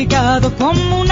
Justificado como un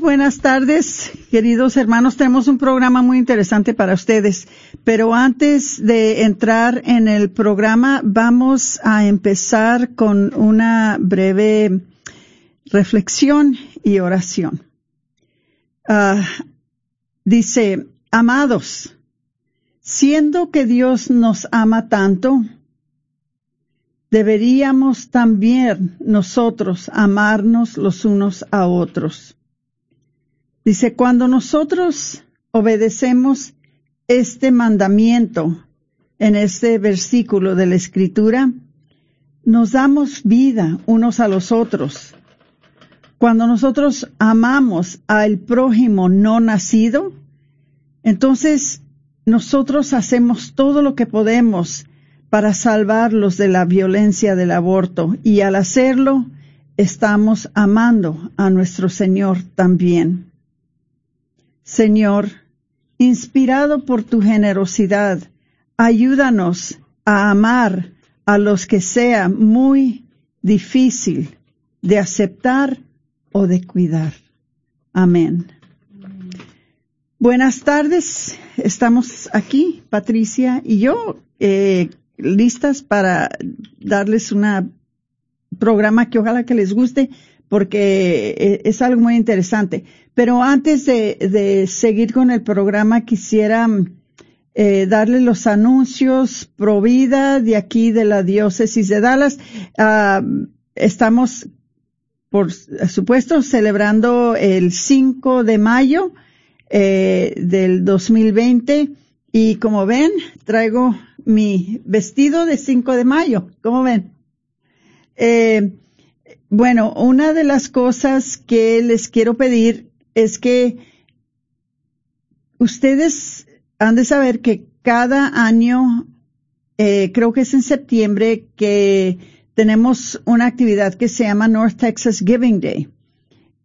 Buenas tardes, queridos hermanos. Tenemos un programa muy interesante para ustedes. Pero antes de entrar en el programa, vamos a empezar con una breve reflexión y oración. Ah, dice, amados, siendo que Dios nos ama tanto, deberíamos también nosotros amarnos los unos a otros. Dice, cuando nosotros obedecemos este mandamiento en este versículo de la Escritura, nos damos vida unos a los otros. Cuando nosotros amamos al prójimo no nacido, entonces nosotros hacemos todo lo que podemos para salvarlos de la violencia del aborto y al hacerlo estamos amando a nuestro Señor también. Señor, inspirado por tu generosidad, ayúdanos a amar a los que sea muy difícil de aceptar o de cuidar. Amén. Buenas tardes, estamos aquí, Patricia y yo, eh, listas para darles un programa que ojalá que les guste porque eh, es algo muy interesante. Pero antes de, de seguir con el programa, quisiera eh, darles los anuncios pro vida de aquí de la diócesis de Dallas. Ah, estamos, por supuesto, celebrando el 5 de mayo eh, del 2020 y como ven, traigo mi vestido de 5 de mayo. ¿Cómo ven? Eh, bueno, una de las cosas que les quiero pedir es que ustedes han de saber que cada año, eh, creo que es en septiembre, que tenemos una actividad que se llama North Texas Giving Day.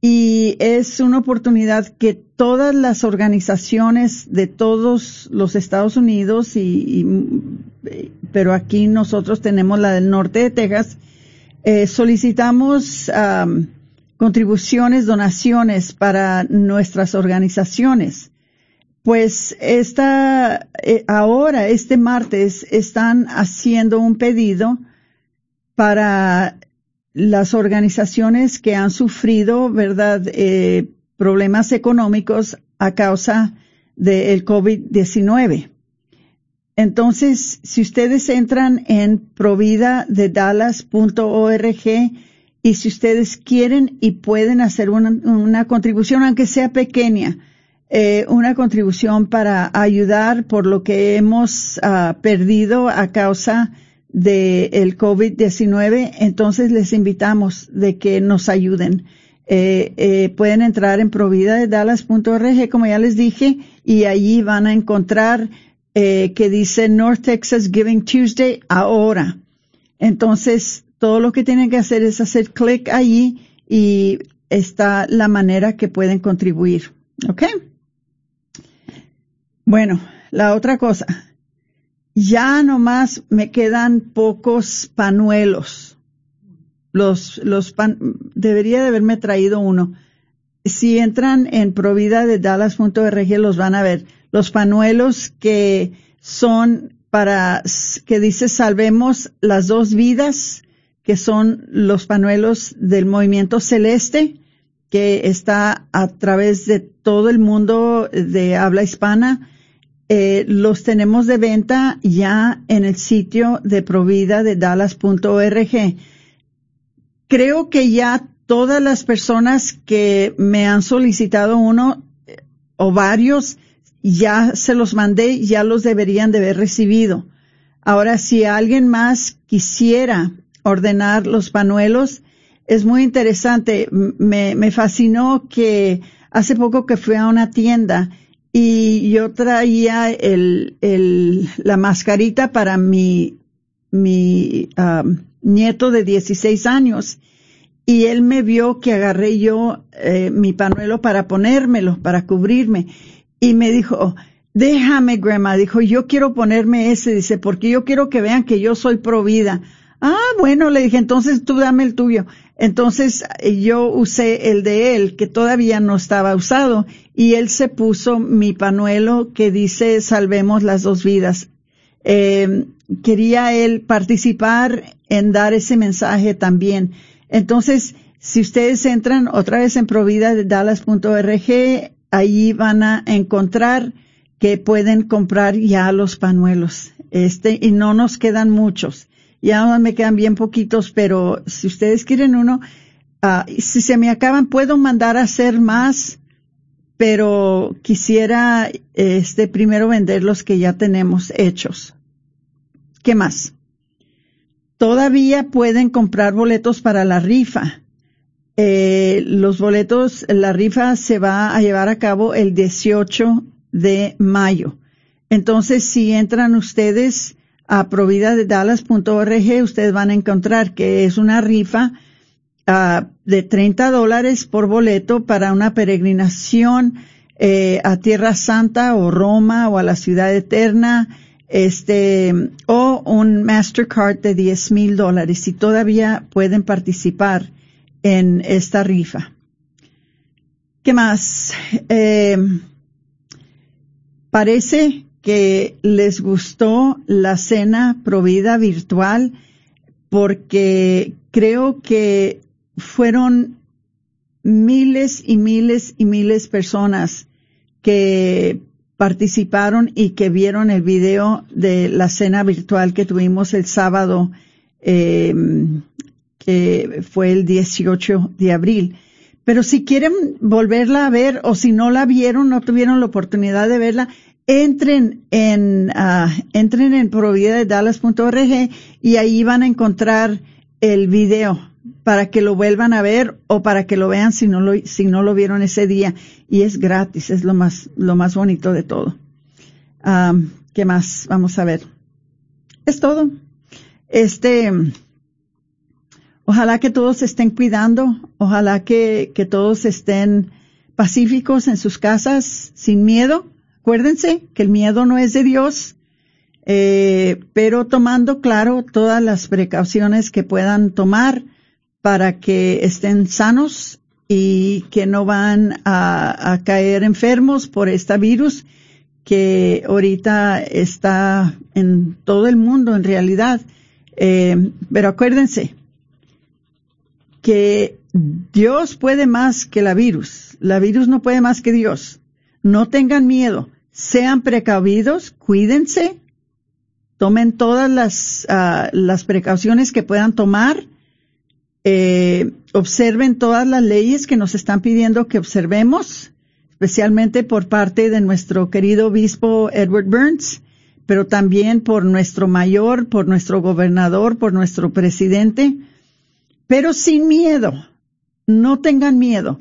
Y es una oportunidad que todas las organizaciones de todos los Estados Unidos y, y pero aquí nosotros tenemos la del norte de Texas, eh, solicitamos contribuciones, donaciones para nuestras organizaciones. Pues esta, eh, ahora, este martes, están haciendo un pedido para las organizaciones que han sufrido, ¿verdad?, eh, problemas económicos a causa del COVID-19. Entonces, si ustedes entran en providadedallas.org y si ustedes quieren y pueden hacer una, contribución, aunque sea pequeña, eh, una contribución para ayudar por lo que hemos ah, perdido a causa del el COVID-19, entonces les invitamos de que nos ayuden. Eh, eh, pueden entrar en providadedallas.org, como ya les dije, y allí van a encontrar eh, que dice North Texas Giving Tuesday ahora. Entonces, todo lo que tienen que hacer es hacer clic allí y está la manera que pueden contribuir. ¿Ok? Bueno, la otra cosa. Ya nomás me quedan pocos panuelos. Los, los pan, debería de haberme traído uno. Si entran en provida de Dallas.org los van a ver. Los panuelos que son para, que dice salvemos las dos vidas, que son los panuelos del movimiento celeste, que está a través de todo el mundo de habla hispana eh, los tenemos de venta ya en el sitio de provida de. Creo que ya todas las personas que me han solicitado uno eh, o varios, ya se los mandé, ya los deberían de haber recibido. Ahora, si alguien más quisiera ordenar los panuelos, es muy interesante. Me, me fascinó que hace poco que fui a una tienda y yo traía el, el, la mascarita para mi, mi um, nieto de 16 años y él me vio que agarré yo eh, mi panuelo para ponérmelo, para cubrirme y me dijo, déjame, grandma, dijo, yo quiero ponerme ese, dice, porque yo quiero que vean que yo soy provida. Ah, bueno, le dije, entonces tú dame el tuyo. Entonces yo usé el de él, que todavía no estaba usado, y él se puso mi panuelo que dice salvemos las dos vidas. Eh, quería él participar en dar ese mensaje también. Entonces, si ustedes entran otra vez en provida de dallas.org, ahí van a encontrar que pueden comprar ya los panuelos. Este, y no nos quedan muchos ya me quedan bien poquitos, pero si ustedes quieren uno, uh, si se me acaban, puedo mandar a hacer más, pero quisiera este primero vender los que ya tenemos hechos. ¿Qué más? Todavía pueden comprar boletos para la rifa. Eh, los boletos, la rifa se va a llevar a cabo el 18 de mayo. Entonces, si entran ustedes a providadedallas.org ustedes van a encontrar que es una rifa uh, de 30 dólares por boleto para una peregrinación eh, a Tierra Santa o Roma o a la Ciudad Eterna, este, o un Mastercard de 10 mil dólares y todavía pueden participar en esta rifa. ¿Qué más? Eh, parece que les gustó la cena provida virtual porque creo que fueron miles y miles y miles personas que participaron y que vieron el video de la cena virtual que tuvimos el sábado, eh, que fue el 18 de abril. Pero si quieren volverla a ver o si no la vieron, no tuvieron la oportunidad de verla, entren en, uh, entren en providadedallas.org y ahí van a encontrar el video para que lo vuelvan a ver o para que lo vean si no lo, si no lo vieron ese día. Y es gratis, es lo más, lo más bonito de todo. Um, ¿Qué más? Vamos a ver. Es todo. Este, ojalá que todos estén cuidando, ojalá que, que todos estén pacíficos en sus casas, sin miedo Acuérdense que el miedo no es de Dios, eh, pero tomando claro todas las precauciones que puedan tomar para que estén sanos y que no van a, caer enfermos por este virus que ahorita está en todo el mundo en realidad. Eh, pero acuérdense que Dios puede más que la virus. La virus no puede más que Dios. No tengan miedo sean precavidos, cuídense, tomen todas las, uh, las precauciones que puedan tomar, eh, observen todas las leyes que nos están pidiendo que observemos, especialmente por parte de nuestro querido obispo Edward Burns, pero también por nuestro mayor, por nuestro gobernador, por nuestro presidente, pero sin miedo. No tengan miedo.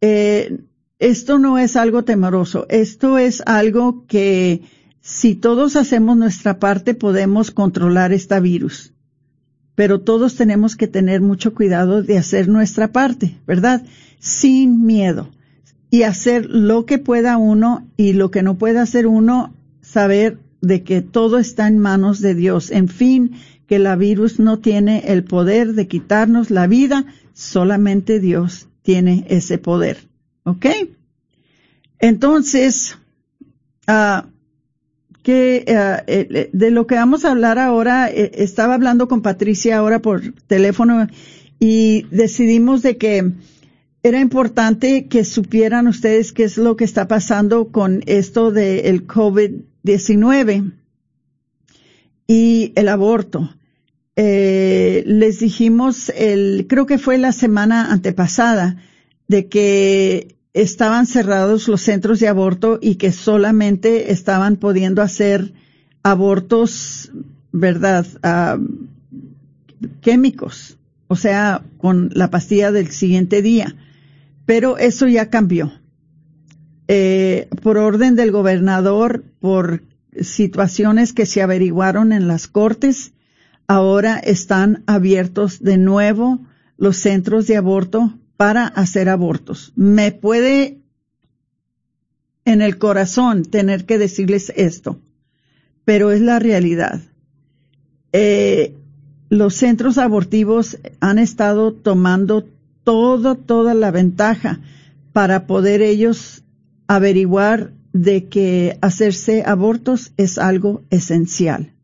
Eh, esto no es algo temeroso. Esto es algo que si todos hacemos nuestra parte podemos controlar esta virus. Pero todos tenemos que tener mucho cuidado de hacer nuestra parte, ¿verdad? Sin miedo. Y hacer lo que pueda uno y lo que no pueda hacer uno, saber de que todo está en manos de Dios. En fin, que la virus no tiene el poder de quitarnos la vida, solamente Dios tiene ese poder. ¿Ok? Entonces, uh, que uh, de lo que vamos a hablar ahora, eh, estaba hablando con Patricia ahora por teléfono y decidimos de que era importante que supieran ustedes qué es lo que está pasando con esto del COVID 19 y el aborto. Eh, les dijimos el, creo que fue la semana antepasada, de que estaban cerrados los centros de aborto y que solamente estaban pudiendo hacer abortos, verdad, ah, químicos, o sea, con la pastilla del siguiente día. Pero eso ya cambió. Eh, por orden del gobernador, por situaciones que se averiguaron en las cortes, ahora están abiertos de nuevo los centros de aborto para hacer abortos. Me puede en el corazón tener que decirles esto, pero es la realidad. Eh, los centros abortivos han estado tomando todo, toda la ventaja para poder ellos averiguar de que hacerse abortos es algo esencial.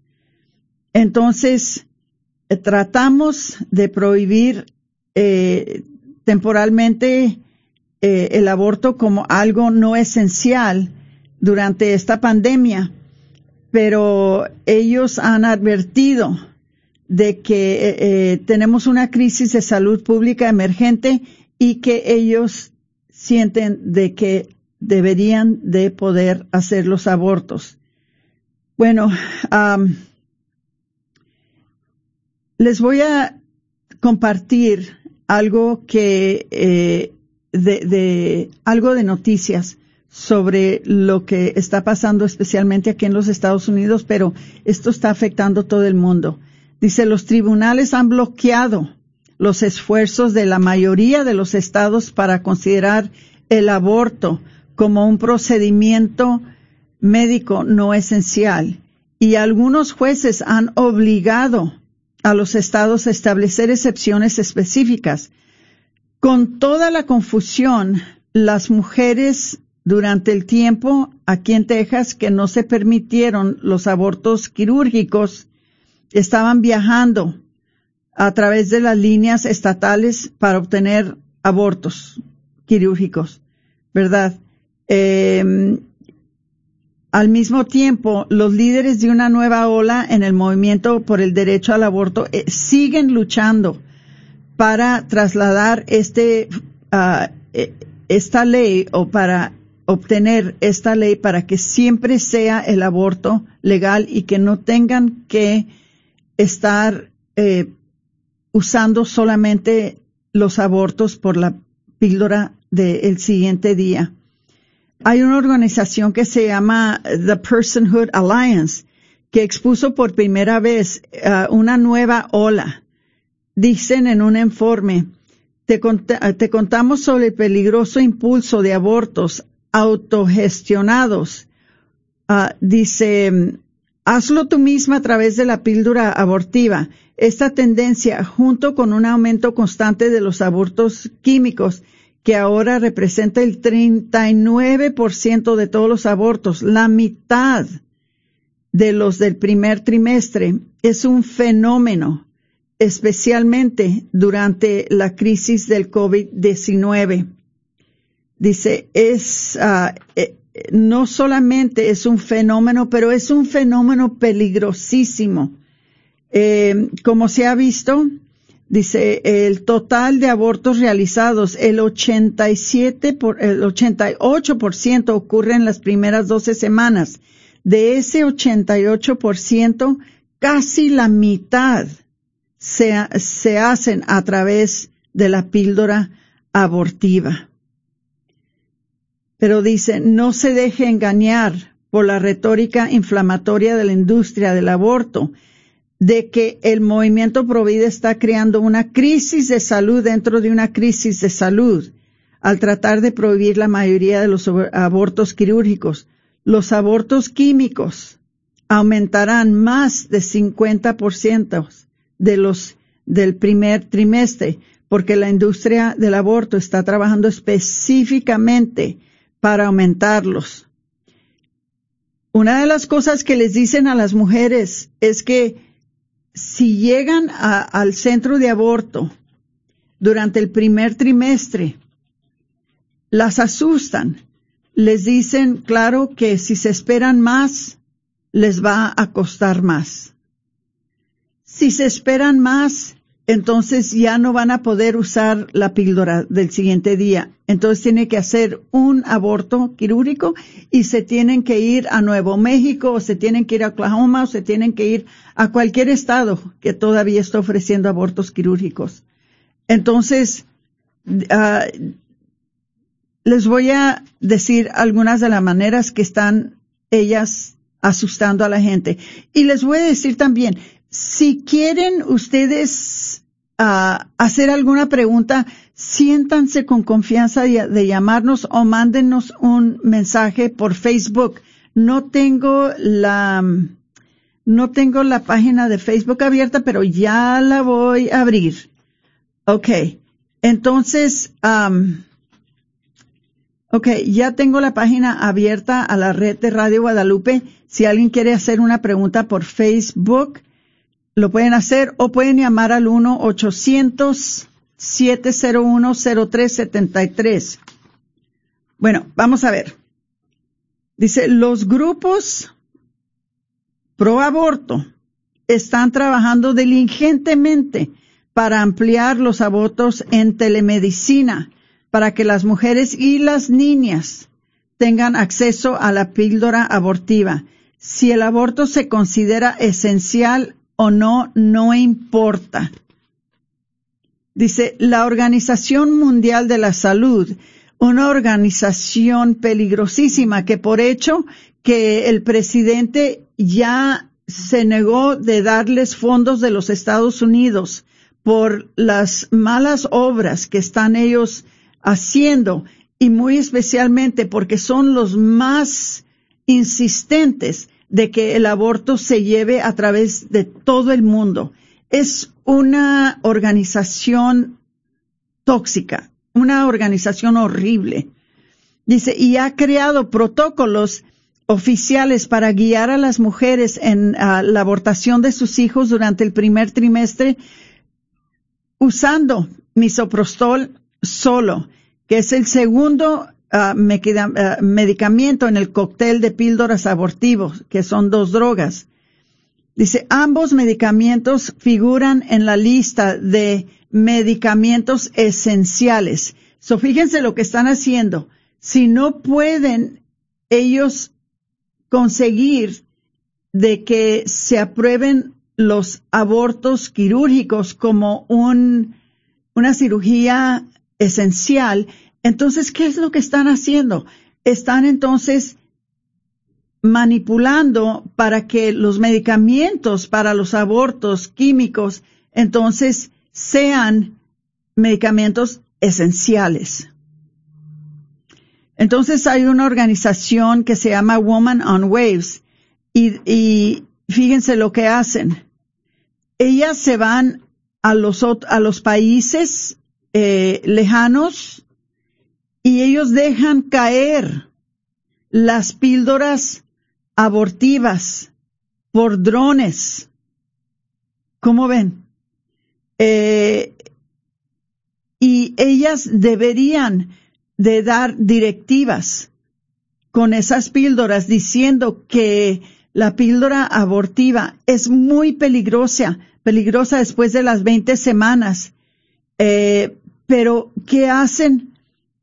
Entonces, eh, tratamos de prohibir eh, temporalmente eh, el aborto como algo no esencial durante esta pandemia, pero ellos han advertido de que tenemos una crisis de salud pública emergente y que ellos sienten de que deberían de poder hacer los abortos. Bueno, les voy a compartir algo que eh, de, de, algo de noticias sobre lo que está pasando especialmente aquí en los Estados Unidos, pero esto está afectando todo el mundo. Dice, los tribunales han bloqueado los esfuerzos de la mayoría de los estados para considerar el aborto como un procedimiento médico no esencial y algunos jueces han obligado a los estados establecer excepciones específicas. Con toda la confusión, las mujeres durante el tiempo aquí en Texas que no se permitieron los abortos quirúrgicos estaban viajando a través de las líneas estatales para obtener abortos quirúrgicos, ¿verdad? Eh, al mismo tiempo, los líderes de una nueva ola en el movimiento por el derecho al aborto eh, siguen luchando para trasladar este, uh, esta ley o para obtener esta ley para que siempre sea el aborto legal y que no tengan que estar eh, usando solamente los abortos por la píldora del siguiente día hay una organización que se llama The Personhood Alliance que expuso por primera vez uh, una nueva ola. Dicen en un informe, te, te, contamos sobre el peligroso impulso de abortos autogestionados. Uh, dice, hazlo tú misma a través de la píldora abortiva. Esta tendencia, junto con un aumento constante de los abortos químicos, que ahora representa el 39% de todos los abortos, la mitad de los del primer trimestre, es un fenómeno, especialmente durante la crisis del COVID-19. Dice, es, uh, eh, no solamente es un fenómeno, pero es un fenómeno peligrosísimo. Eh, como se ha visto, Dice, el total de abortos realizados, el 87 por, el 88% ocurre en las primeras 12 semanas. De ese 88%, casi la mitad se, se hacen a través de la píldora abortiva. Pero dice, no se deje engañar por la retórica inflamatoria de la industria del aborto, de que el movimiento Provida está creando una crisis de salud dentro de una crisis de salud al tratar de prohibir la mayoría de los abortos quirúrgicos. Los abortos químicos aumentarán más de 50% de los del primer trimestre, porque la industria del aborto está trabajando específicamente para aumentarlos. Una de las cosas que les dicen a las mujeres es que si llegan al centro de aborto durante el primer trimestre, las asustan. Les dicen, claro, que si se esperan más, les va a costar más. Si se esperan más, entonces ya no van a poder usar la píldora del siguiente día. Entonces tiene que hacer un aborto quirúrgico y se tienen que ir a Nuevo México o se tienen que ir a Oklahoma o se tienen que ir a cualquier estado que todavía está ofreciendo abortos quirúrgicos. Entonces, ah, les voy a decir algunas de las maneras que están ellas asustando a la gente. Y les voy a decir también, si quieren ustedes uh, hacer alguna pregunta, siéntanse con confianza de, de, llamarnos o mándenos un mensaje por Facebook. No tengo la, no tengo la página de Facebook abierta, pero ya la voy a abrir. Ok. Entonces, um, ok, ya tengo la página abierta a la red de Radio Guadalupe. Si alguien quiere hacer una pregunta por Facebook, lo pueden hacer o pueden llamar al 1-800-701-0373. Bueno, vamos a ver. Dice, los grupos pro aborto están trabajando diligentemente para ampliar los abortos en telemedicina, para que las mujeres y las niñas tengan acceso a la píldora abortiva. Si el aborto se considera esencial o no, no importa. Dice, la Organización Mundial de la Salud, una organización peligrosísima que por hecho que el presidente ya se negó de darles fondos de los Estados Unidos por las malas obras que están ellos haciendo y muy especialmente porque son los más insistentes de que el aborto se lleve a través de todo el mundo. Es una organización tóxica, una organización horrible. Dice, y ha creado protocolos oficiales para guiar a las mujeres en la abortación de sus hijos durante el primer trimestre usando misoprostol solo, que es el segundo uh, medicamento en el cóctel de píldoras abortivos, que son dos drogas. Dice, ambos medicamentos figuran en la lista de medicamentos esenciales. So, fíjense lo que están haciendo. Si no pueden ellos conseguir de que se aprueben los abortos quirúrgicos como un, una cirugía esencial, entonces, ¿qué es lo que están haciendo? Están entonces manipulando para que los medicamentos para los abortos químicos entonces sean medicamentos esenciales. Entonces hay una organización que se llama Woman on Waves y, fíjense lo que hacen. Ellas se van a los, a los países eh, lejanos y ellos dejan caer las píldoras abortivas por drones. ¿Cómo ven? Eh, y ellas deberían de dar directivas con esas píldoras diciendo que la píldora abortiva es muy peligrosa, peligrosa después de las 20 semanas. Eh, pero, ¿qué hacen?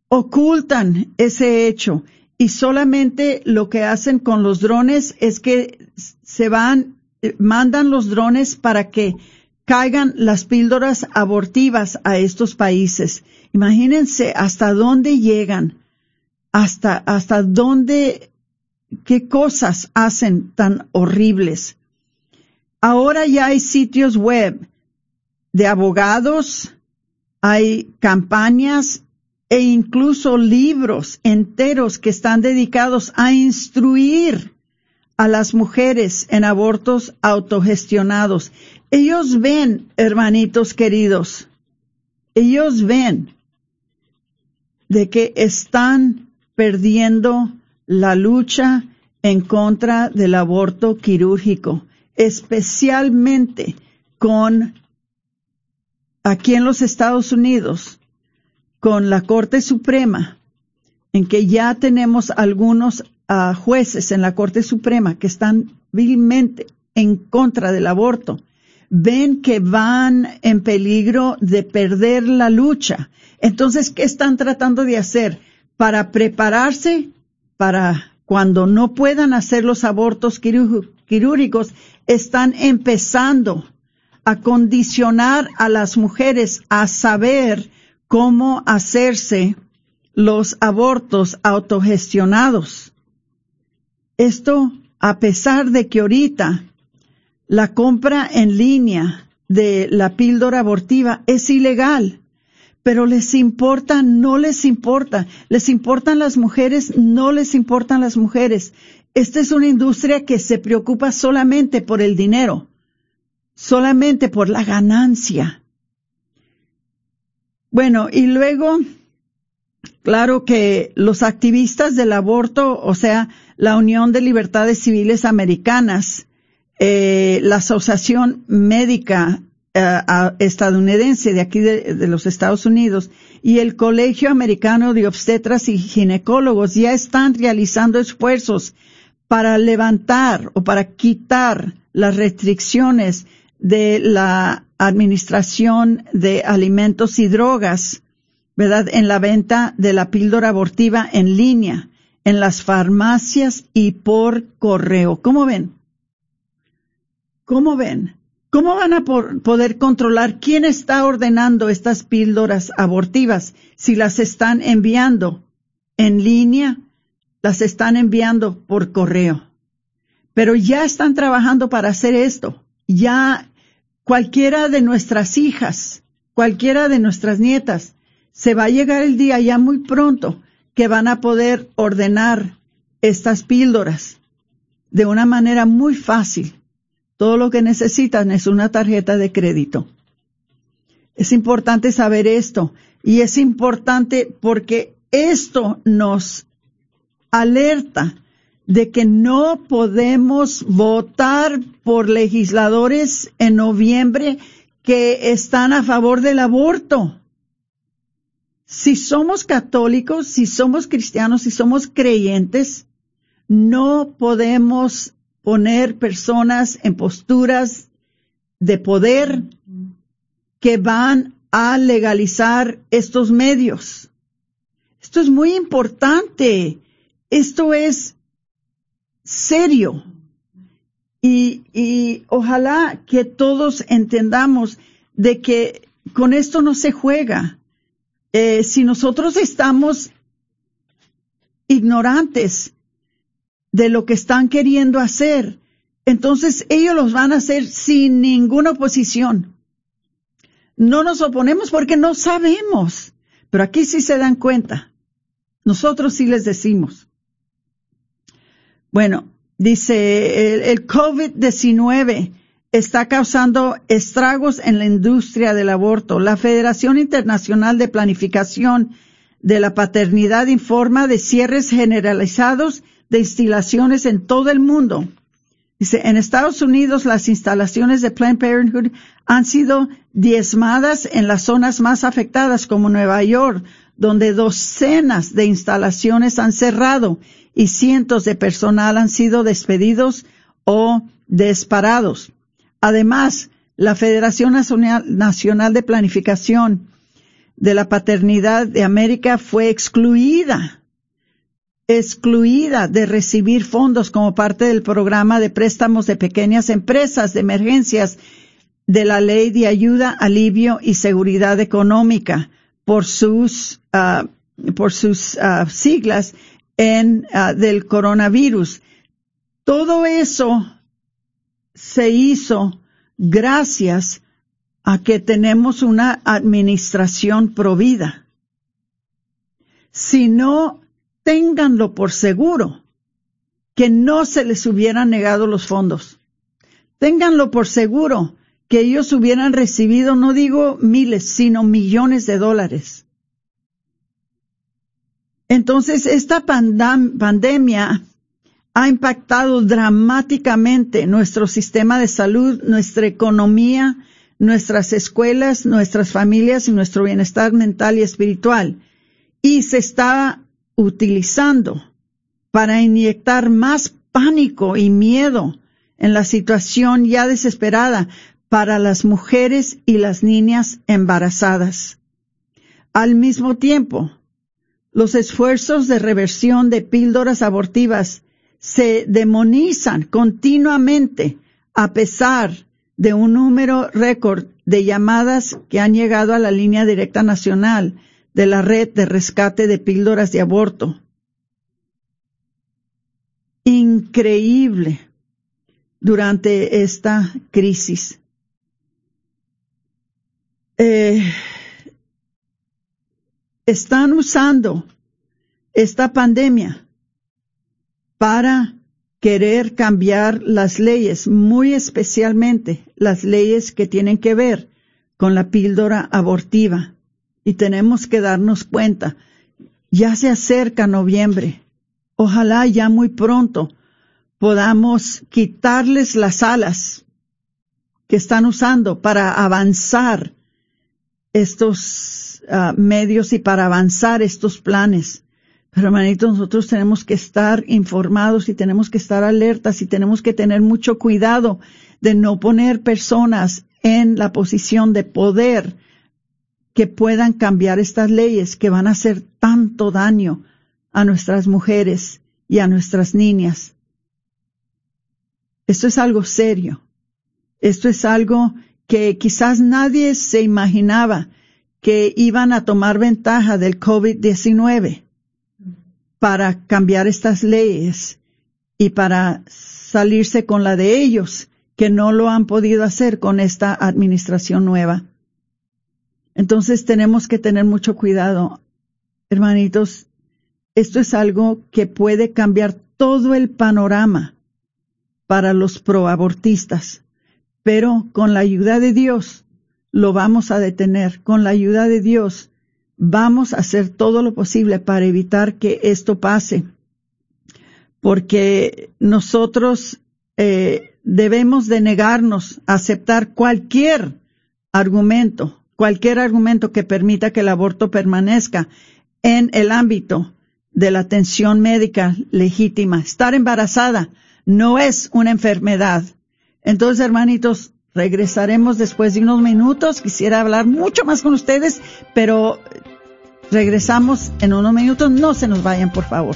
Ocultan ese hecho y solamente lo que hacen con los drones es que se van, eh, mandan los drones para que caigan las píldoras abortivas a estos países. Imagínense hasta dónde llegan, hasta, hasta dónde, qué cosas hacen tan horribles. Ahora ya hay sitios web de abogados, hay campañas e incluso libros enteros que están dedicados a instruir a las mujeres en abortos autogestionados. Ellos ven, hermanitos queridos, ellos ven de que están perdiendo la lucha en contra del aborto quirúrgico, especialmente con aquí en los Estados Unidos, con la Corte Suprema, en que ya tenemos algunos uh, jueces en la Corte Suprema que están vilmente en contra del aborto, ven que van en peligro de perder la lucha. Entonces, ¿qué están tratando de hacer? Para prepararse para cuando no puedan hacer los abortos quirúrgicos, están empezando a condicionar a las mujeres a saber cómo hacerse los abortos autogestionados. Esto a pesar de que ahorita la compra en línea de la píldora abortiva es ilegal, pero les importa, no les importa, les importan las mujeres, no les importan las mujeres. Esta es una industria que se preocupa solamente por el dinero, solamente por la ganancia. Bueno, y luego, claro que los activistas del aborto, o sea, la Unión de Libertades Civiles Americanas, eh, la Asociación Médica eh, estadounidense de aquí de, de, los Estados Unidos y el Colegio Americano de Obstetras y Ginecólogos ya están realizando esfuerzos para levantar o para quitar las restricciones de la Administración de Alimentos y Drogas, ¿verdad? En la venta de la píldora abortiva en línea, en las farmacias y por correo. ¿Cómo ven? ¿Cómo ven? ¿Cómo van a poder controlar quién está ordenando estas píldoras abortivas si las están enviando en línea, las están enviando por correo? Pero ya están trabajando para hacer esto. Ya cualquiera de nuestras hijas, cualquiera de nuestras nietas, se va a llegar el día ya muy pronto que van a poder ordenar estas píldoras de una manera muy fácil. Todo lo que necesitan es una tarjeta de crédito. Es importante saber esto y es importante porque esto nos alerta de que no podemos votar por legisladores en noviembre que están a favor del aborto. Si somos católicos, si somos cristianos, si somos creyentes, no podemos poner personas en posturas de poder que van a legalizar estos medios. Esto es muy importante. Esto es serio. Y, y ojalá que todos entendamos de que con esto no se juega. Eh, si nosotros estamos ignorantes de lo que están queriendo hacer, entonces ellos los van a hacer sin ninguna oposición. No nos oponemos porque no sabemos, pero aquí sí se dan cuenta. Nosotros sí les decimos. Bueno, dice, el, COVID-19 está causando estragos en la industria del aborto. La Federación Internacional de Planificación de la Paternidad informa de cierres generalizados de instalaciones en todo el mundo. Dice, en Estados Unidos las instalaciones de Planned Parenthood han sido diezmadas en las zonas más afectadas como Nueva York, donde docenas de instalaciones han cerrado y cientos de personal han sido despedidos o disparados. Además, la Federación Nacional de Planificación de la Paternidad de América fue excluida, excluida de recibir fondos como parte del programa de préstamos de pequeñas empresas de emergencias de la Ley de Ayuda, Alivio y Seguridad Económica por sus, ah, por sus ah, siglas en, ah, del coronavirus. Todo eso se hizo gracias a que tenemos una administración provida. Si no, ténganlo por seguro que no se les hubieran negado los fondos. Ténganlo por seguro que ellos hubieran recibido, no digo miles, sino millones de dólares. Entonces, esta pandemia ha impactado dramáticamente nuestro sistema de salud, nuestra economía, nuestras escuelas, nuestras familias y nuestro bienestar mental y espiritual. Y se está utilizando para inyectar más pánico y miedo en la situación ya desesperada para las mujeres y las niñas embarazadas. Al mismo tiempo, los esfuerzos de reversión de píldoras abortivas se demonizan continuamente a pesar de un número récord de llamadas que han llegado a la línea directa nacional de la red de rescate de píldoras de aborto. Increíble durante esta crisis. Eh, están usando esta pandemia para querer cambiar las leyes, muy especialmente las leyes que tienen que ver con la píldora abortiva. Y tenemos que darnos cuenta, ya se acerca noviembre. Ojalá ya muy pronto podamos quitarles las alas que están usando para avanzar estos ah, medios y para avanzar estos planes. Pero hermanitos, nosotros tenemos que estar informados y tenemos que estar alertas y tenemos que tener mucho cuidado de no poner personas en la posición de poder que puedan cambiar estas leyes que van a hacer tanto daño a nuestras mujeres y a nuestras niñas. Esto es algo serio. Esto es algo que quizás nadie se imaginaba que iban a tomar ventaja del COVID-19 para cambiar estas leyes y para salirse con la de ellos, que no lo han podido hacer con esta administración nueva. Entonces tenemos que tener mucho cuidado, hermanitos. Esto es algo que puede cambiar todo el panorama para los proabortistas, pero con la ayuda de Dios lo vamos a detener. Con la ayuda de Dios vamos a hacer todo lo posible para evitar que esto pase, porque nosotros eh, debemos de negarnos a aceptar cualquier argumento, cualquier argumento que permita que el aborto permanezca en el ámbito de la atención médica legítima. Estar embarazada no es una enfermedad. Entonces, hermanitos, Regresaremos después de unos minutos. Quisiera hablar mucho más con ustedes, pero regresamos en unos minutos. No se nos vayan, por favor.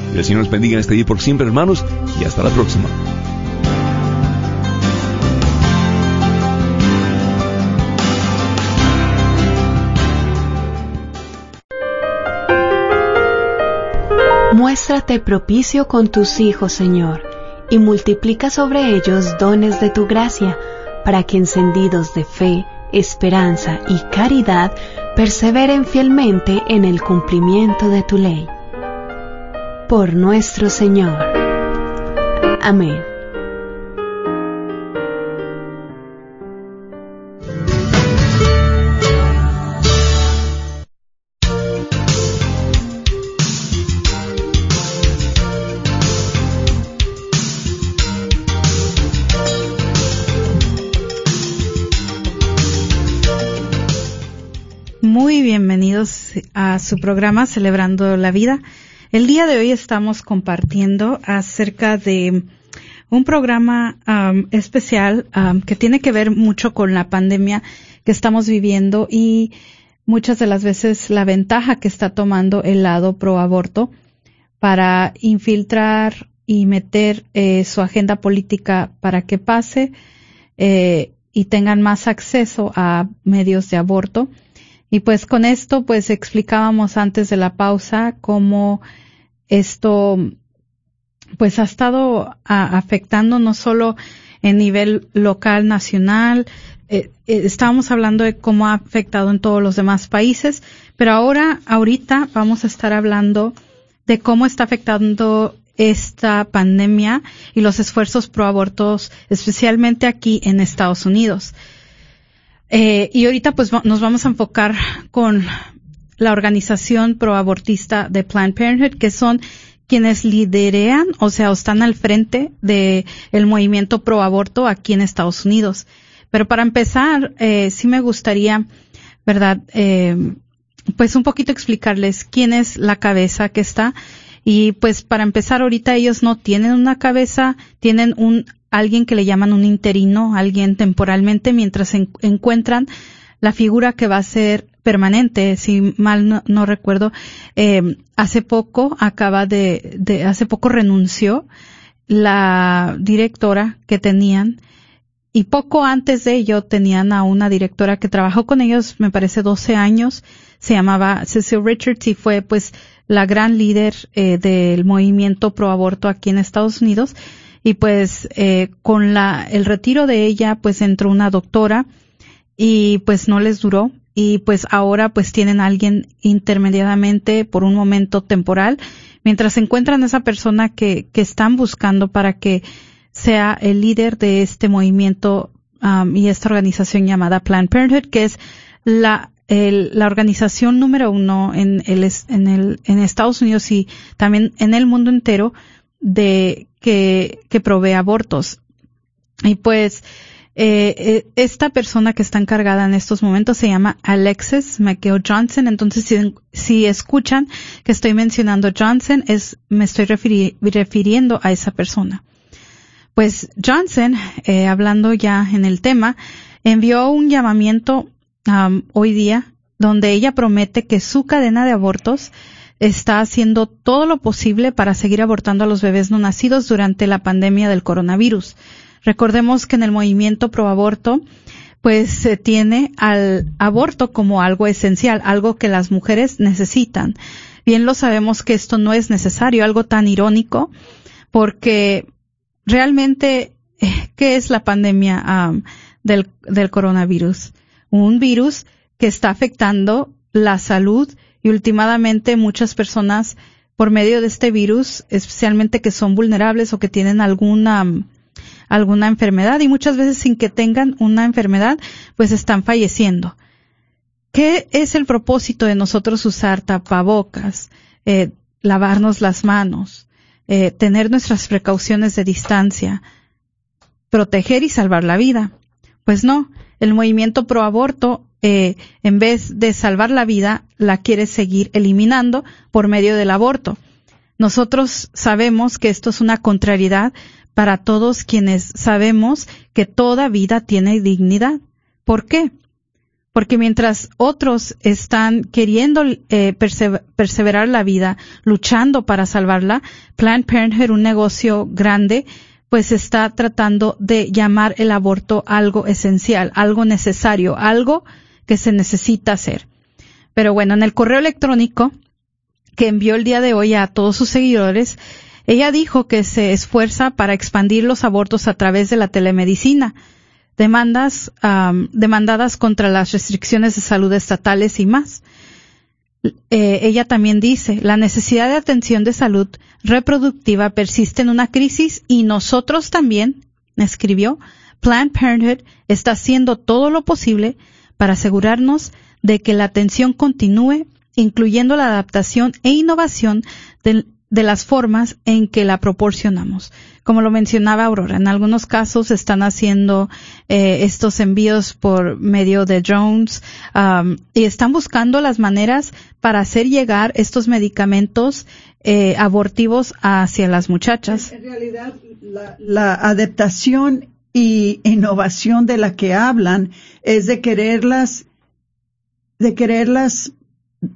El Señor nos bendiga en este día por siempre, hermanos, y hasta la próxima. Muéstrate propicio con tus hijos, Señor y multiplica sobre ellos dones de tu gracia, para que encendidos de fe, esperanza y caridad perseveren fielmente en el cumplimiento de tu ley. Por nuestro Señor. Amén. a su programa Celebrando la Vida. El día de hoy estamos compartiendo acerca de un programa um, especial um, que tiene que ver mucho con la pandemia que estamos viviendo y muchas de las veces la ventaja que está tomando el lado pro aborto para infiltrar y meter eh, su agenda política para que pase eh, y tengan más acceso a medios de aborto. Y pues con esto pues explicábamos antes de la pausa cómo esto pues ha estado afectando no solo en nivel local, nacional, eh, eh, estábamos hablando de cómo ha afectado en todos los demás países, pero ahora, ahorita vamos a estar hablando de cómo está afectando esta pandemia y los esfuerzos pro abortos, especialmente aquí en Estados Unidos. Eh, y ahorita pues nos vamos a enfocar con la organización proabortista de Planned Parenthood, que son quienes liderean, o sea, están al frente del el movimiento proaborto aquí en Estados Unidos. Pero para empezar, eh, sí me gustaría, ¿verdad? Eh, pues un poquito explicarles quién es la cabeza que está. Y pues para empezar, ahorita ellos no tienen una cabeza, tienen un alguien que le llaman un interino, alguien temporalmente, mientras encuentran la figura que va a ser permanente, si mal no, recuerdo, eh, hace poco acaba de, de, hace poco renunció la directora que tenían y poco antes de ello tenían a una directora que trabajó con ellos, me parece 12 años, se llamaba Cecil Richards y fue pues la gran líder eh, del movimiento pro aborto aquí en Estados Unidos y pues eh, con la el retiro de ella pues entró una doctora y pues no les duró y pues ahora pues tienen a alguien intermediadamente por un momento temporal. Mientras encuentran a esa persona que, que están buscando para que sea el líder de este movimiento um, y esta organización llamada Planned Parenthood que es la la organización número uno en el, en el en Estados Unidos y también en el mundo entero de que, que provee abortos. Y pues, eh, eh, esta persona que está encargada en estos momentos se llama Alexis McGill Johnson. Entonces, si, si escuchan que estoy mencionando Johnson, es, me estoy refiriendo a esa persona. Pues Johnson, eh, hablando ya en el tema, envió un llamamiento um, hoy día donde ella promete que su cadena de abortos está haciendo todo lo posible para seguir abortando a los bebés no nacidos durante la pandemia del coronavirus. Recordemos que en el movimiento pro aborto, pues se tiene al aborto como algo esencial, algo que las mujeres necesitan. Bien lo sabemos que esto no es necesario, algo tan irónico, porque realmente, ¿qué es la pandemia del, del coronavirus? Un virus que está afectando la salud y últimamente muchas personas por medio de este virus, especialmente que son vulnerables o que tienen alguna alguna enfermedad y muchas veces sin que tengan una enfermedad, pues están falleciendo. ¿Qué es el propósito de nosotros usar tapabocas, eh, lavarnos las manos, eh, tener nuestras precauciones de distancia, proteger y salvar la vida? Pues no, el movimiento pro aborto, eh, en vez de salvar la vida, la quiere seguir eliminando por medio del aborto. Nosotros sabemos que esto es una contrariedad para todos quienes sabemos que toda vida tiene dignidad. ¿Por qué? Porque mientras otros están queriendo eh, perseverar la vida, luchando para salvarla, Planned Parenthood, un negocio grande, pues está tratando de llamar el aborto algo esencial, algo necesario, algo que se necesita hacer. Pero bueno, en el correo electrónico que envió el día de hoy a todos sus seguidores, ella dijo que se esfuerza para expandir los abortos a través de la telemedicina, demandas demandadas contra las restricciones de salud estatales y más. Eh, ella también dice, la necesidad de atención de salud reproductiva persiste en una crisis y nosotros también, escribió, Planned Parenthood está haciendo todo lo posible para asegurarnos de que la atención continúe, incluyendo la adaptación e innovación de las formas en que la proporcionamos. Como lo mencionaba Aurora, en algunos casos están haciendo eh, estos envíos por medio de drones um, y están buscando las maneras para hacer llegar estos medicamentos eh, abortivos hacia las muchachas. En realidad, la adaptación y innovación de la que hablan es de quererlas de quererlas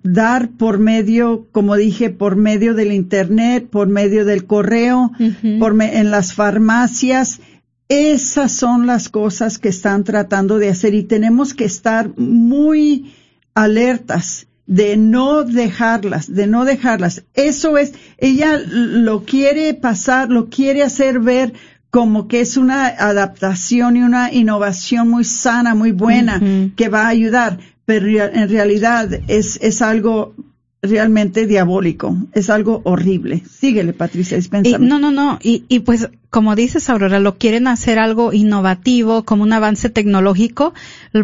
dar por medio, como dije, por medio del Internet, por medio del correo, por en las farmacias. Esas son las cosas que están tratando de hacer y tenemos que estar muy alertas de no dejarlas, de no dejarlas. Eso es, ella lo quiere pasar, lo quiere hacer ver como que es una adaptación y una innovación muy sana, muy buena, que va a ayudar pero en realidad es, es algo realmente diabólico, es algo horrible. Síguele, Patricia, dispénsame. no, no, no, y, y pues como dices, Aurora, lo quieren hacer algo innovativo, como un avance tecnológico,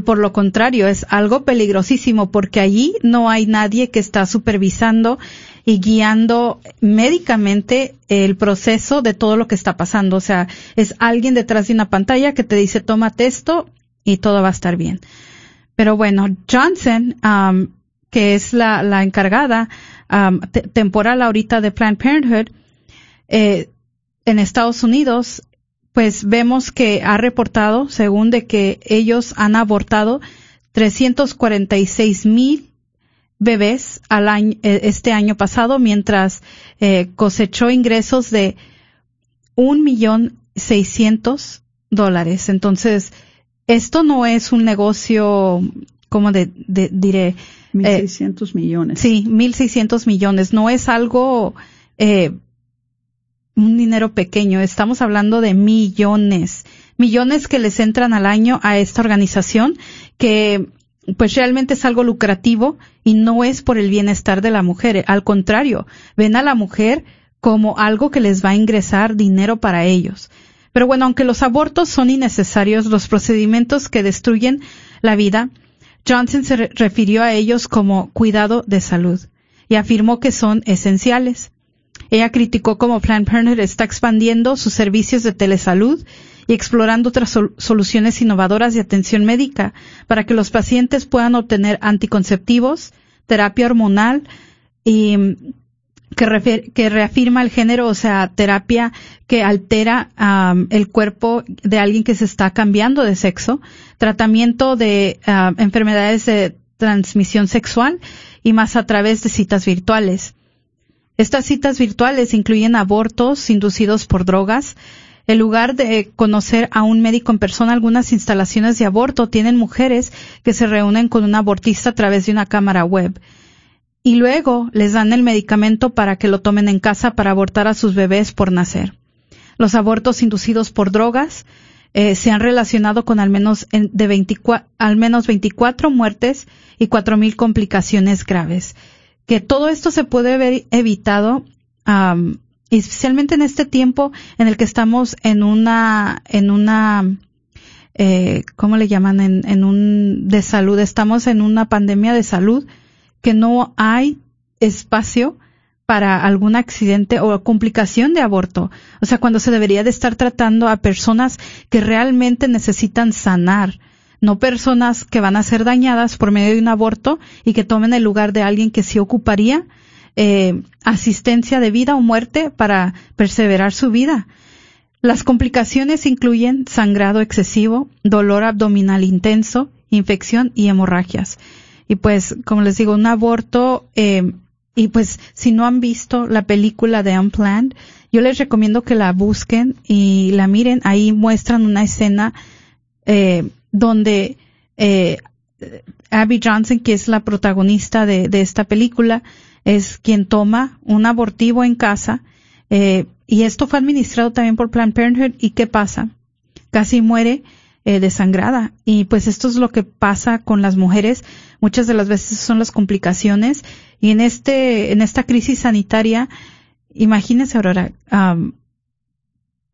por lo contrario, es algo peligrosísimo, porque allí no hay nadie que está supervisando y guiando médicamente el proceso de todo lo que está pasando. O sea, es alguien detrás de una pantalla que te dice, tómate esto y todo va a estar bien. Pero bueno, Johnson, um, que es la, la encargada um, temporal ahorita de Planned Parenthood, eh, en Estados Unidos, pues vemos que ha reportado, según de que ellos han abortado 346 mil bebés al año, eh, este año pasado, mientras eh, cosechó ingresos de un millón seiscientos dólares. Entonces, esto no es un negocio, como de, de, diré? 1.600 eh, millones. Sí, 1.600 millones. No es algo, eh, un dinero pequeño. Estamos hablando de millones. Millones que les entran al año a esta organización que pues realmente es algo lucrativo y no es por el bienestar de la mujer. Al contrario, ven a la mujer como algo que les va a ingresar dinero para ellos. Pero bueno, aunque los abortos son innecesarios, los procedimientos que destruyen la vida, Johnson se refirió a ellos como cuidado de salud y afirmó que son esenciales. Ella criticó cómo Planned Parenthood está expandiendo sus servicios de telesalud y explorando otras soluciones innovadoras de atención médica para que los pacientes puedan obtener anticonceptivos, terapia hormonal y que, que reafirma el género, o sea, terapia que altera el cuerpo de alguien que se está cambiando de sexo, tratamiento de enfermedades de transmisión sexual y más a través de citas virtuales. Estas citas virtuales incluyen abortos inducidos por drogas. En lugar de conocer a un médico en persona, algunas instalaciones de aborto tienen mujeres que se reúnen con un abortista a través de una cámara web. Y luego les dan el medicamento para que lo tomen en casa para abortar a sus bebés por nacer. Los abortos inducidos por drogas eh, se han relacionado con al menos, de 24, al menos 24 muertes y 4.000 complicaciones graves. Que todo esto se puede haber evitado, especialmente en este tiempo en el que estamos en una, en una, eh, ¿cómo le llaman? En, en un, de salud. Estamos en una pandemia de salud que no hay espacio para algún accidente o complicación de aborto. O sea, cuando se debería de estar tratando a personas que realmente necesitan sanar, no personas que van a ser dañadas por medio de un aborto y que tomen el lugar de alguien que sí ocuparía eh, asistencia de vida o muerte para perseverar su vida. Las complicaciones incluyen sangrado excesivo, dolor abdominal intenso, infección y hemorragias. Y pues, como les digo, un aborto eh, y pues si no han visto la película de Unplanned, yo les recomiendo que la busquen y la miren. Ahí muestran una escena eh, donde eh, Abby Johnson, que es la protagonista de, de, esta película, es quien toma un abortivo en casa. Eh, y esto fue administrado también por Planned Parenthood. ¿Y qué pasa? Casi muere eh, desangrada. Y pues esto es lo que pasa con las mujeres. Muchas de las veces son las complicaciones. Y en este, en esta crisis sanitaria, imagínense, Aurora,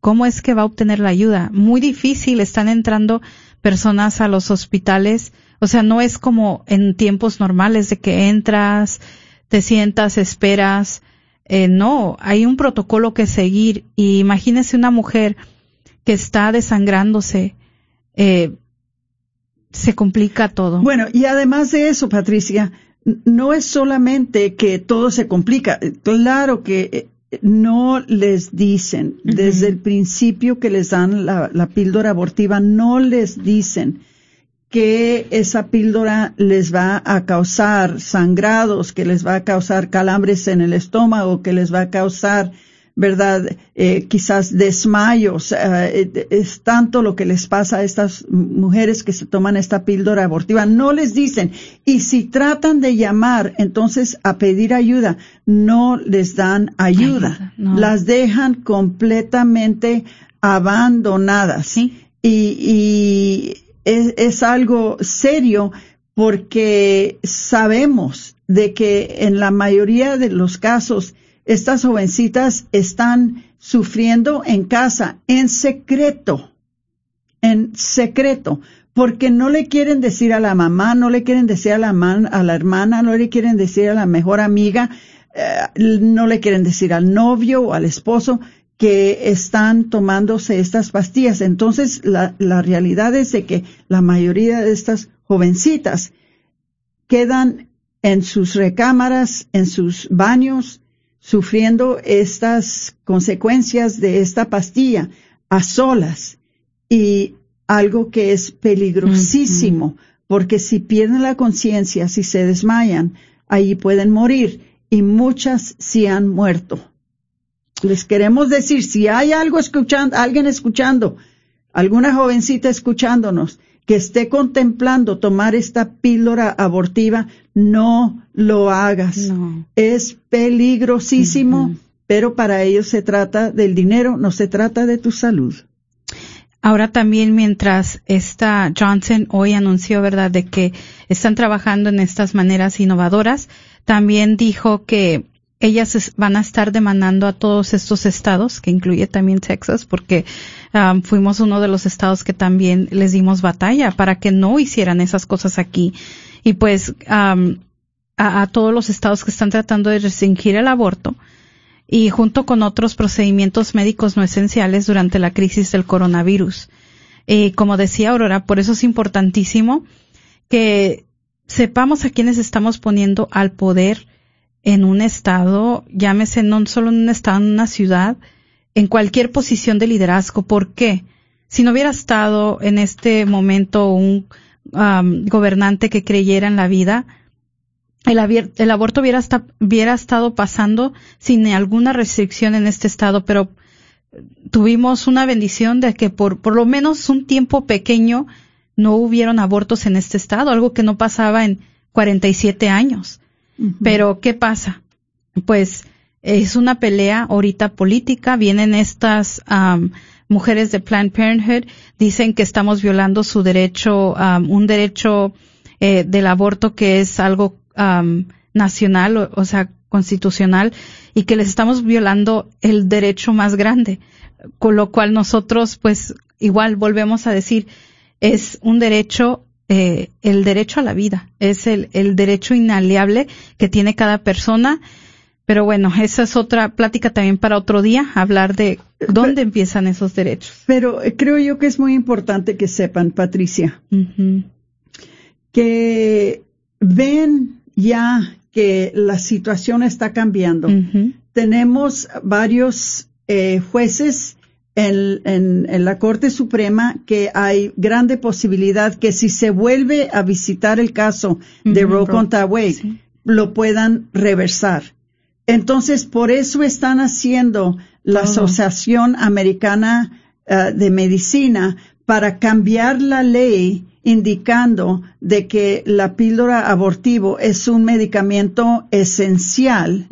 cómo es que va a obtener la ayuda. Muy difícil, están entrando personas a los hospitales. O sea, no es como en tiempos normales de que entras, te sientas, esperas. Eh, no, hay un protocolo que seguir. Y imagínese una mujer que está desangrándose, eh, se complica todo. Bueno, y además de eso, Patricia, no es solamente que todo se complica. Claro que eh, no les dicen desde el principio que les dan la, la, píldora abortiva, no les dicen que esa píldora les va a causar sangrados, que les va a causar calambres en el estómago, que les va a causar ¿verdad? Eh, quizás desmayos. Eh, es tanto lo que les pasa a estas mujeres que se toman esta píldora abortiva. No les dicen. Y si tratan de llamar entonces a pedir ayuda, no les dan ayuda. Las dejan completamente abandonadas. ¿Sí? Y, y es, algo serio porque sabemos de que en la mayoría de los casos estas jovencitas están sufriendo en casa, en secreto, en secreto, porque no le quieren decir a la mamá, no le quieren decir a la, a la hermana, no le quieren decir a la mejor amiga, eh, no le quieren decir al novio o al esposo que están tomándose estas pastillas. Entonces, la, la realidad es de que la mayoría de estas jovencitas quedan en sus recámaras, en sus baños, sufriendo estas consecuencias de esta pastilla a solas y algo que es peligrosísimo, porque si pierden la conciencia, si se desmayan, ahí pueden morir y muchas sí han muerto. Les queremos decir, si hay algo escuchando, alguien escuchando, alguna jovencita escuchándonos, que esté contemplando tomar esta píldora abortiva, no lo hagas. Es peligrosísimo, pero para ellos se trata del dinero, no se trata de tu salud. Ahora también mientras esta Johnson hoy anunció, ¿verdad?, de que están trabajando en estas maneras innovadoras, también dijo que ellas van a estar demandando a todos estos estados, que incluye también Texas, porque um, fuimos uno de los estados que también les dimos batalla para que no hicieran esas cosas aquí. Y pues um, a, todos los estados que están tratando de restringir el aborto y junto con otros procedimientos médicos no esenciales durante la crisis del coronavirus. Y como decía Aurora, por eso es importantísimo que sepamos a quienes estamos poniendo al poder en un estado, llámese no solo en un estado, en una ciudad, en cualquier posición de liderazgo. ¿Por qué? Si no hubiera estado en este momento un um, gobernante que creyera en la vida, el, el aborto hubiera, hubiera estado pasando sin alguna restricción en este estado, pero tuvimos una bendición de que por, por lo menos un tiempo pequeño no hubieron abortos en este estado, algo que no pasaba en 47 años. Pero, ¿qué pasa? Pues es una pelea ahorita política, vienen estas mujeres de Planned Parenthood, dicen que estamos violando su derecho, un derecho eh, del aborto que es algo nacional, o, sea, constitucional, y que les estamos violando el derecho más grande, con lo cual nosotros, pues, igual volvemos a decir, es un derecho, eh, el derecho a la vida, es el, el derecho inaliable que tiene cada persona. Pero bueno, esa es otra plática también para otro día, hablar de dónde empiezan esos derechos. Pero eh, creo yo que es muy importante que sepan, Patricia, que ven ya que la situación está cambiando. Tenemos varios eh, jueces en, la Corte Suprema que hay grande posibilidad que si se vuelve a visitar el caso de Roe contra Wade, lo puedan reversar. Entonces, por eso están haciendo la Asociación Americana eh, de Medicina para cambiar la ley indicando de que la píldora abortivo es un medicamento esencial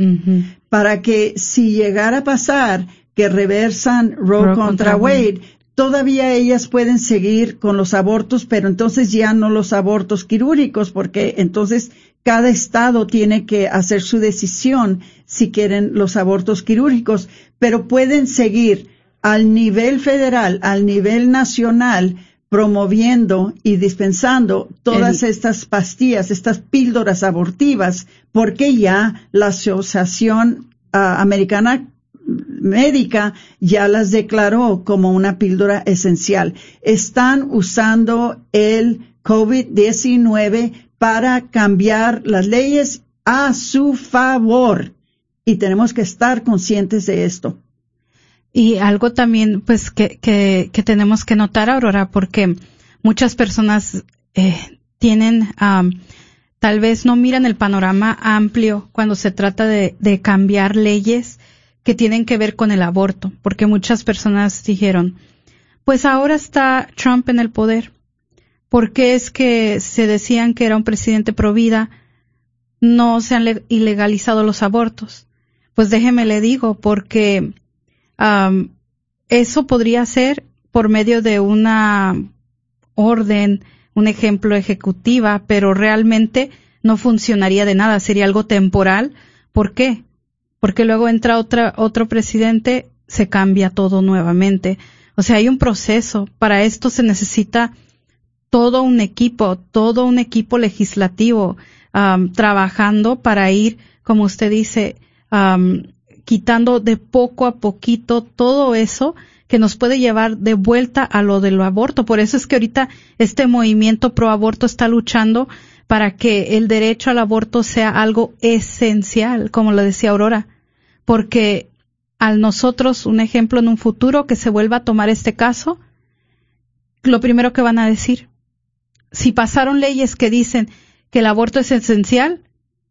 para que si llegara a pasar que reversan Roe, contra, Wade, todavía ellas pueden seguir con los abortos, pero entonces ya no los abortos quirúrgicos, porque entonces cada estado tiene que hacer su decisión si quieren los abortos quirúrgicos, pero pueden seguir al nivel federal, al nivel nacional, promoviendo y dispensando todas estas pastillas, estas píldoras abortivas, porque ya la Asociación ah, Americana médica ya las declaró como una píldora esencial. Están usando el COVID-19 para cambiar las leyes a su favor y tenemos que estar conscientes de esto. Y algo también, pues, que, que, tenemos que notar, Aurora, porque muchas personas eh, tienen, tal vez no miran el panorama amplio cuando se trata de cambiar leyes que tienen que ver con el aborto, porque muchas personas dijeron, pues ahora está Trump en el poder. ¿Por qué es que se decían que era un presidente pro vida? No se han ilegalizado los abortos. Pues déjeme le digo, porque eso podría ser por medio de una orden, un ejemplo ejecutiva, pero realmente no funcionaría de nada, sería algo temporal. ¿Por qué? Porque luego entra otra, otro presidente, se cambia todo nuevamente. O sea, hay un proceso. Para esto se necesita todo un equipo, todo un equipo legislativo trabajando para ir, como usted dice, quitando de poco a poquito todo eso que nos puede llevar de vuelta a lo del aborto. Por eso es que ahorita este movimiento pro aborto está luchando para que el derecho al aborto sea algo esencial, como lo decía Aurora porque al nosotros, un ejemplo en un futuro que se vuelva a tomar este caso, lo primero que van a decir, si pasaron leyes que dicen que el aborto es esencial,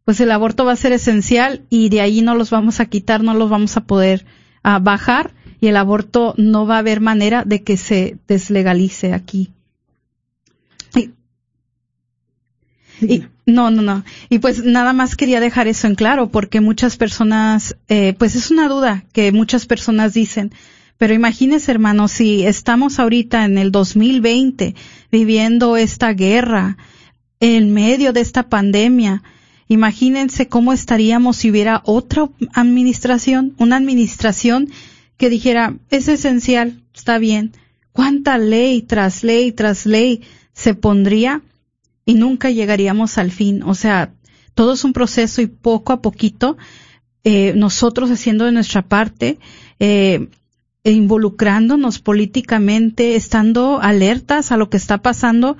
pues el aborto va a ser esencial y de ahí no los vamos a quitar, no los vamos a poder ah, bajar y el aborto no va a haber manera de que se deslegalice aquí. Y, no, no, no. Y pues nada más quería dejar eso en claro porque muchas personas, eh, pues es una duda que muchas personas dicen. Pero imagínese, hermano, si estamos ahorita en el 2020 viviendo esta guerra en medio de esta pandemia, imagínense cómo estaríamos si hubiera otra administración, una administración que dijera, es esencial, está bien. ¿Cuánta ley tras ley tras ley se pondría y nunca llegaríamos al fin. O sea, todo es un proceso y poco a poquito eh, nosotros haciendo de nuestra parte, eh, e involucrándonos políticamente, estando alertas a lo que está pasando,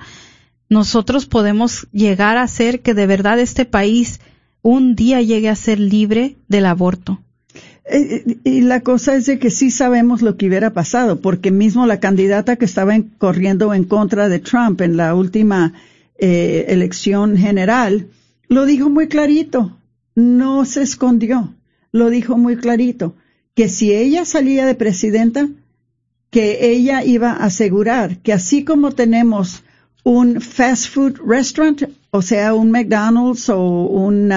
nosotros podemos llegar a hacer que de verdad este país un día llegue a ser libre del aborto. Eh, y la cosa es de que sí sabemos lo que hubiera pasado, porque mismo la candidata que estaba corriendo en contra de Trump en la última eh, elección general, lo dijo muy clarito, no se escondió, lo dijo muy clarito, que si ella salía de presidenta, que ella iba a asegurar que así como tenemos un fast food restaurant, o sea, un McDonald's o un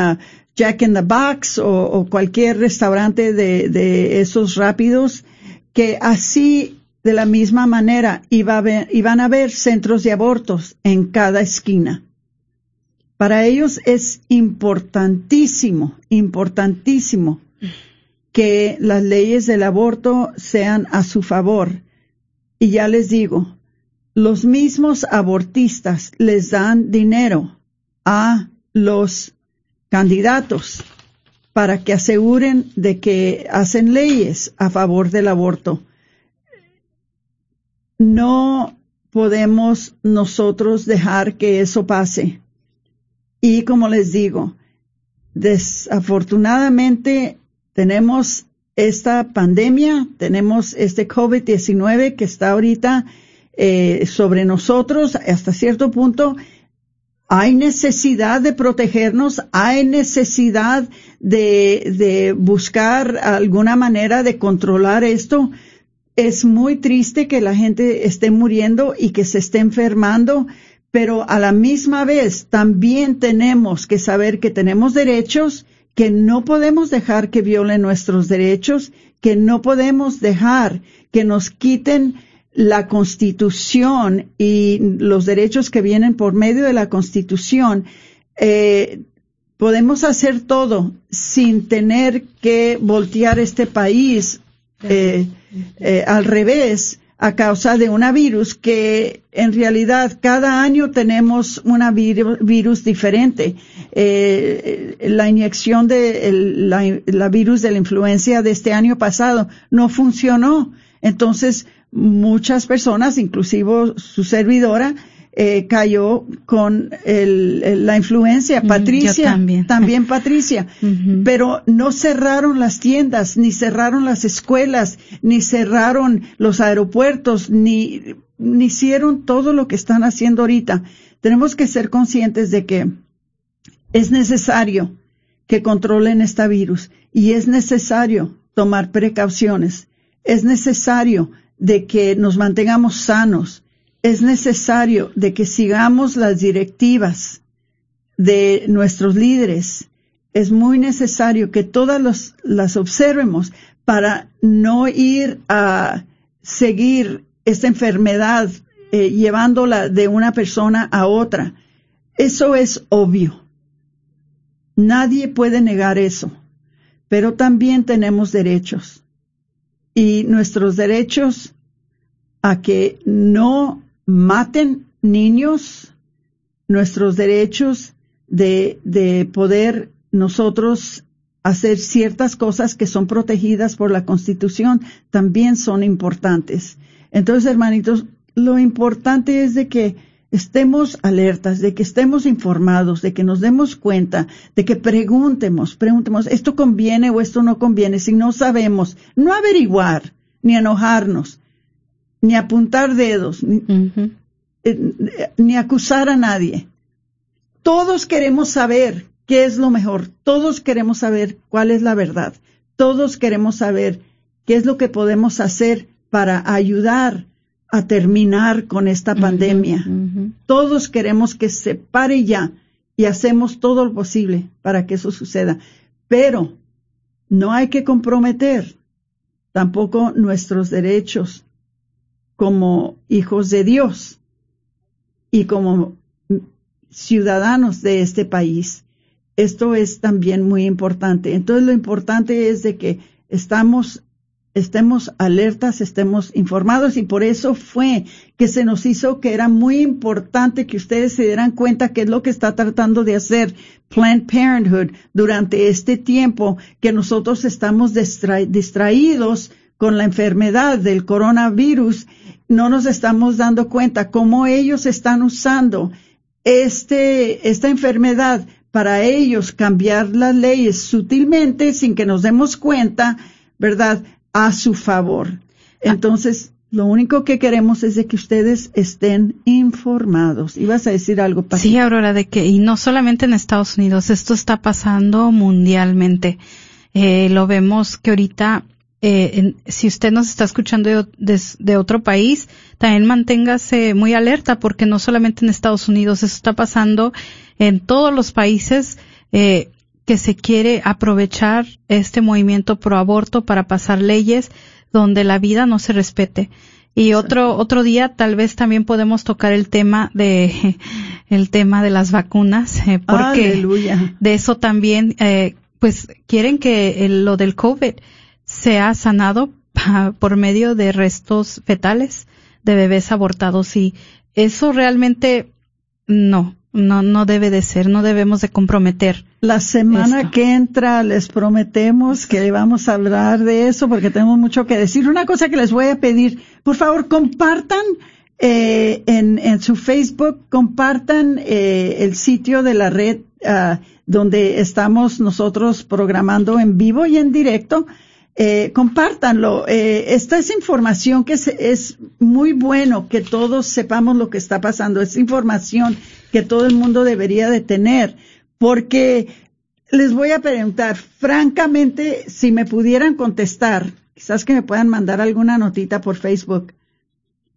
Jack in the Box o, cualquier restaurante de, de, esos rápidos, que así de la misma manera iban a haber centros de abortos en cada esquina. Para ellos es importantísimo, importantísimo que las leyes del aborto sean a su favor. Y ya les digo, los mismos abortistas les dan dinero a los candidatos para que aseguren de que hacen leyes a favor del aborto. No podemos nosotros dejar que eso pase. Y como les digo, desafortunadamente tenemos esta pandemia, tenemos este COVID-19 que está ahorita eh, sobre nosotros hasta cierto punto. Hay necesidad de protegernos, hay necesidad de, de buscar alguna manera de controlar esto. Es muy triste que la gente esté muriendo y que se esté enfermando, pero a la misma vez también tenemos que saber que tenemos derechos, que no podemos dejar que violen nuestros derechos, que no podemos dejar que nos quiten la Constitución y los derechos que vienen por medio de la Constitución, eh, podemos hacer todo sin tener que voltear este país eh, eh, al revés a causa de un virus que en realidad cada año tenemos un virus diferente. la inyección de la virus de la influencia de este año pasado no funcionó. Entonces, muchas personas, inclusive su servidora, eh, cayó con el, la influencia. Patricia, también. Patricia. Pero no cerraron las tiendas, ni cerraron las escuelas, ni cerraron los aeropuertos, ni, ni hicieron todo lo que están haciendo ahorita. Tenemos que ser conscientes de que es necesario que controlen este virus y es necesario tomar precauciones. Es necesario de que nos mantengamos sanos, es necesario de que sigamos las directivas de nuestros líderes. Es muy necesario que todas las observemos para no ir a seguir esta enfermedad eh, llevándola de una persona a otra. Eso es obvio. Nadie puede negar eso. Pero también tenemos derechos y nuestros derechos a que no maten niños, nuestros derechos de, de poder nosotros hacer ciertas cosas que son protegidas por la Constitución también son importantes. Entonces, hermanitos, lo importante es de que estemos alertas, de que estemos informados, de que nos demos cuenta, de que preguntemos, preguntemos, ¿esto conviene o esto no conviene? Si no sabemos, no averiguar, ni enojarnos, ni apuntar dedos, ni, eh, ni acusar a nadie. Todos queremos saber qué es lo mejor, todos queremos saber cuál es la verdad, todos queremos saber qué es lo que podemos hacer para ayudar a terminar con esta pandemia. Todos queremos que se pare ya y hacemos todo lo posible para que eso suceda. Pero no hay que comprometer tampoco nuestros derechos como hijos de Dios y como ciudadanos de este país. Esto es también muy importante. Entonces lo importante es de que estemos alertas, estemos informados y por eso fue que se nos hizo que era muy importante que ustedes se dieran cuenta qué es lo que está tratando de hacer Planned Parenthood durante este tiempo que nosotros estamos distraídos con la enfermedad del coronavirus, no nos estamos dando cuenta cómo ellos están usando este, esta enfermedad para ellos cambiar las leyes sutilmente sin que nos demos cuenta, ¿verdad? a su favor. Entonces, Lo único que queremos es de que ustedes estén informados. ¿Ibas a decir algo, Pati? Sí, Aurora, de que, y no solamente en Estados Unidos, esto está pasando mundialmente. Eh, lo vemos que ahorita, eh, en- si usted nos está escuchando de, de- de otro país, también manténgase muy alerta porque no solamente en Estados Unidos, eso está pasando en todos los países eh, que se quiere aprovechar este movimiento pro aborto para pasar leyes donde la vida no se respete. Y otro, otro día tal vez también podemos tocar el tema de, el tema de las vacunas, eh, porque Aleluya. de eso también, eh, pues quieren que el- lo del COVID sea sanado pa- por medio de restos fetales de bebés abortados y eso realmente no, no, no debe de ser, no debemos de comprometer. La semana Esto. que entra les prometemos que vamos a hablar de eso porque tenemos mucho que decir. Una cosa que les voy a pedir, por favor, compartan eh, en, en su Facebook, compartan eh, el sitio de la red ah, donde estamos nosotros programando en vivo y en directo. Eh, compártanlo. Eh, esta es información que es, muy bueno que todos sepamos lo que está pasando. Es información que todo el mundo debería de tener. Porque les voy a preguntar, francamente, si me pudieran contestar, quizás que me puedan mandar alguna notita por Facebook.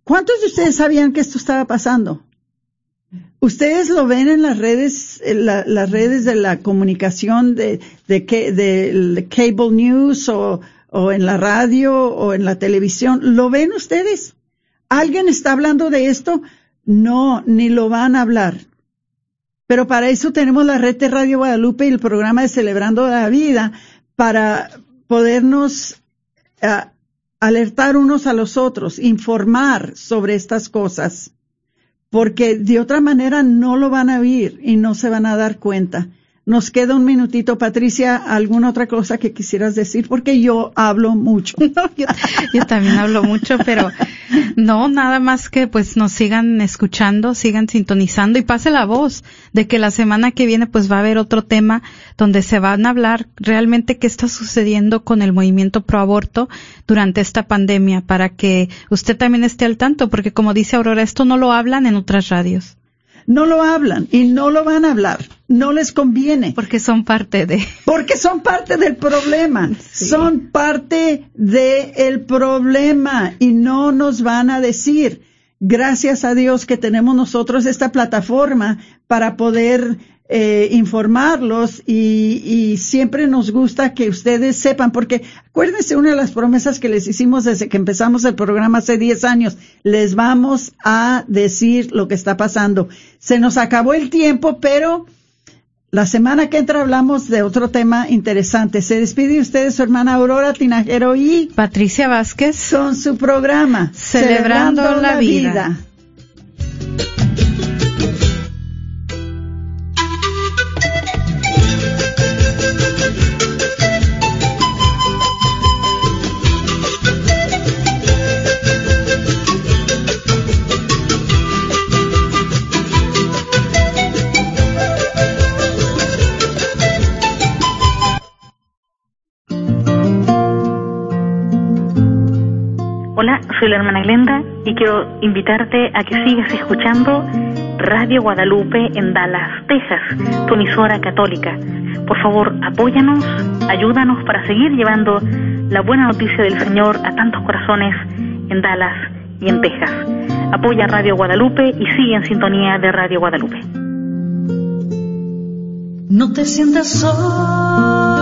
¿Cuántos de ustedes sabían que esto estaba pasando? Ustedes lo ven en las redes, las redes de la comunicación de, de, del cable news o, en la radio o en la televisión. ¿Lo ven ustedes? ¿Alguien está hablando de esto? No, ni lo van a hablar. Pero para eso tenemos la red de Radio Guadalupe y el programa de Celebrando la Vida para podernos ah, alertar unos a los otros, informar sobre estas cosas, porque de otra manera no lo van a oír y no se van a dar cuenta. Nos queda un minutito, Patricia, ¿alguna otra cosa que quisieras decir? Porque yo hablo mucho. Yo, yo también hablo mucho, pero no, nada más que pues nos sigan escuchando, sigan sintonizando y pase la voz de que la semana que viene pues va a haber otro tema donde se van a hablar realmente qué está sucediendo con el movimiento pro aborto durante esta pandemia para que usted también esté al tanto, porque como dice Aurora, esto no lo hablan en otras radios, No lo hablan y no lo van a hablar. No les conviene. porque son parte de... Porque son parte del problema. Sí. Son parte del problema y no nos van a decir. Gracias a Dios que tenemos nosotros esta plataforma para poder eh, informarlos y, y siempre nos gusta que ustedes sepan, porque acuérdense una de las promesas que les hicimos desde que empezamos el programa hace 10 años, les vamos a decir lo que está pasando. Se nos acabó el tiempo, pero la semana que entra hablamos de otro tema interesante. Se despide usted de su hermana Aurora Tinajero y Patricia Vázquez, con su programa Celebrando la Vida. Soy la hermana Glenda y quiero invitarte a que sigas escuchando Radio Guadalupe en Dallas, Texas, tu emisora católica. Por favor, apóyanos, ayúdanos para seguir llevando la buena noticia del Señor a tantos corazones en Dallas y en Texas. Apoya Radio Guadalupe y sigue en sintonía de Radio Guadalupe. No te sientas sola.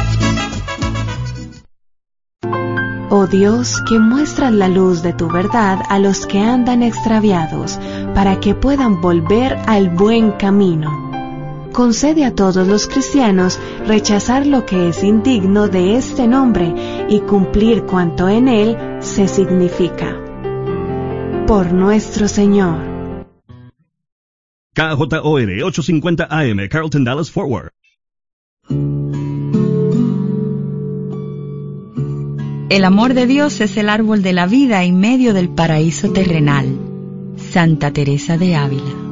Oh Dios, que muestras la luz de tu verdad a los que andan extraviados, para que puedan volver al buen camino. concede a todos los cristianos rechazar lo que es indigno de este nombre y cumplir cuanto en él se significa. Por nuestro Señor. KJOR 850 AM, Carlton Dallas Forward. El amor de Dios es el árbol de la vida en medio del paraíso terrenal. Santa Teresa de Ávila.